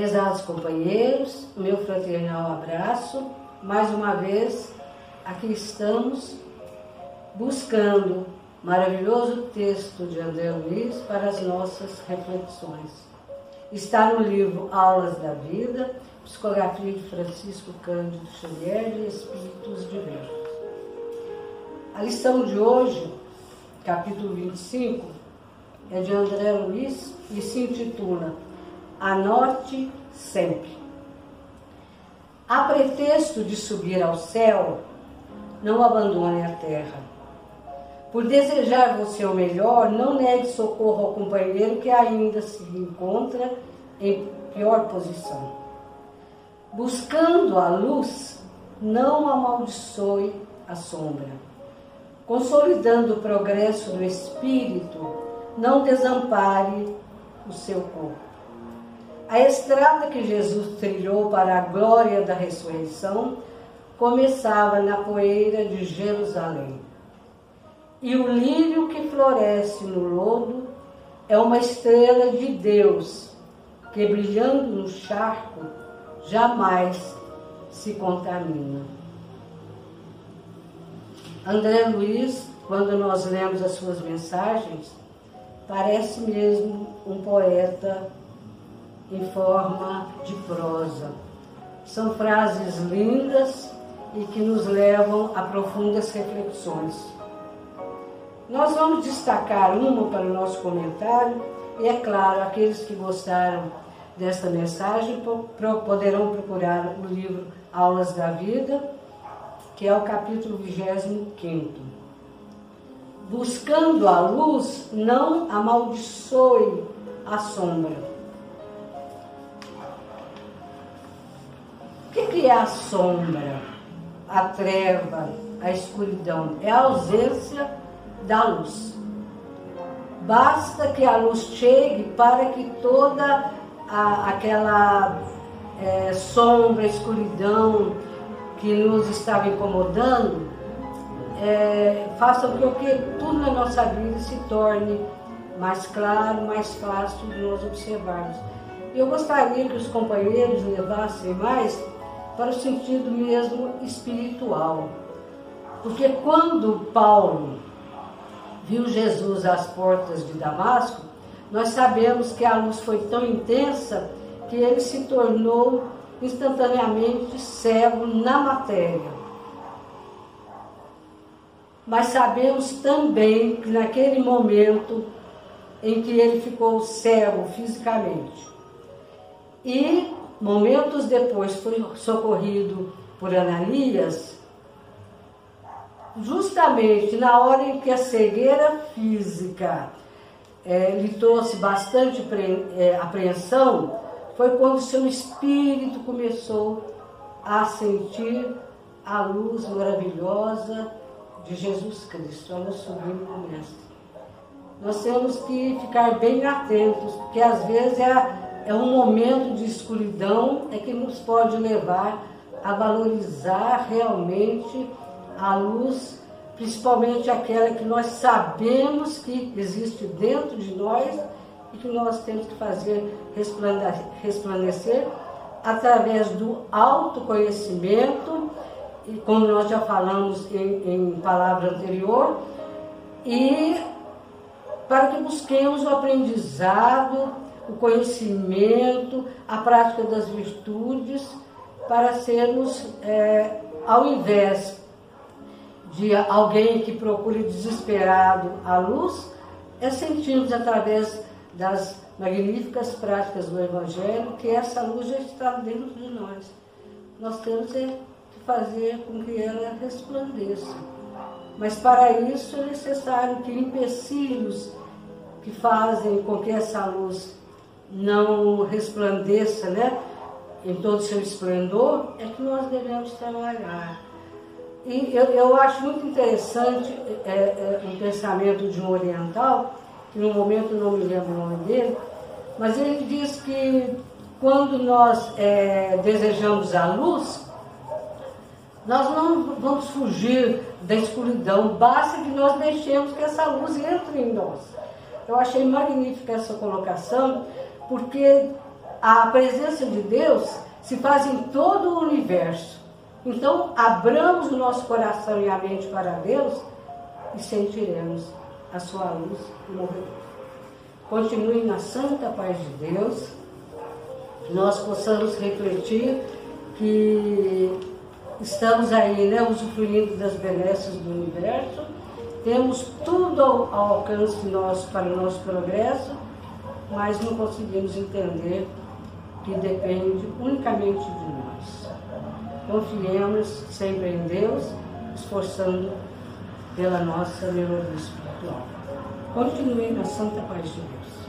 Prezados companheiros, meu fraternal abraço. Mais uma vez, aqui estamos buscando maravilhoso texto de André Luiz para as nossas reflexões. Está no livro Aulas da Vida, Psicografia de Francisco Cândido Xavier e Espíritos Diversos. A lição de hoje, capítulo 25, é de André Luiz e se intitula Anote sempre. A pretexto de subir ao céu, não abandone a terra. Por desejar você o melhor, não negue socorro ao companheiro que ainda se encontra em pior posição. Buscando a luz, não amaldiçoe a sombra. Consolidando o progresso do espírito, não desampare o seu corpo. A estrada que Jesus trilhou para a glória da ressurreição começava na poeira de Jerusalém. E o lírio que floresce no lodo é uma estrela de Deus que, brilhando no charco, jamais se contamina. André Luiz, quando nós lemos as suas mensagens, parece mesmo um poeta em forma de prosa. São frases lindas e que nos levam a profundas reflexões. Nós vamos destacar uma para o nosso comentário e, é claro, aqueles que gostaram desta mensagem poderão procurar o livro Aulas da Vida, que é o capítulo 25. Buscando a luz, não amaldiçoe a sombra. O que é a sombra, a treva, a escuridão? É a ausência da luz. Basta que a luz chegue para que toda a, aquela é, sombra, escuridão que nos estava incomodando, é, faça com que tudo na nossa vida se torne mais claro, mais fácil de nós observarmos. Eu gostaria que os companheiros levassem mais para o sentido mesmo espiritual. Porque quando Paulo viu Jesus às portas de Damasco, nós sabemos que a luz foi tão intensa que ele se tornou instantaneamente cego na matéria. Mas sabemos também que naquele momento em que ele ficou cego fisicamente e momentos depois foi socorrido por Ananias, justamente na hora em que a cegueira física é, lhe trouxe bastante é, apreensão, foi quando seu espírito começou a sentir a luz maravilhosa de Jesus Cristo. Olha o sublime mestre. Nós temos que ficar bem atentos, porque às vezes é a é um momento de escuridão é que nos pode levar a valorizar realmente a luz, principalmente aquela que nós sabemos que existe dentro de nós e que nós temos que fazer resplandecer através do autoconhecimento, e como nós já falamos em, em palavra anterior, e para que busquemos o aprendizado o conhecimento, a prática das virtudes, para sermos, é, ao invés de alguém que procure desesperado a luz, é sentirmos através das magníficas práticas do Evangelho que essa luz já está dentro de nós. Nós temos é que fazer com que ela resplandeça. Mas para isso é necessário que empecilhos que fazem com que essa luz não resplandeça né, em todo o seu esplendor, é que nós devemos trabalhar. E eu, eu acho muito interessante é, é, um pensamento de um oriental, que no momento não me lembro o nome dele, mas ele diz que quando nós é, desejamos a luz, nós não vamos fugir da escuridão, basta que nós deixemos que essa luz entre em nós. Eu achei magnífica essa colocação, porque a presença de Deus se faz em todo o universo. Então, abramos o nosso coração e a mente para Deus e sentiremos a sua luz mover. Continue na santa paz de Deus, que nós possamos refletir que estamos aí, né, usufruindo das benesses do universo, temos tudo ao alcance nosso para o nosso progresso, mas não conseguimos entender que depende unicamente de nós. Confiemos sempre em Deus, esforçando pela nossa melhoria espiritual. Continue na santa paz de Deus.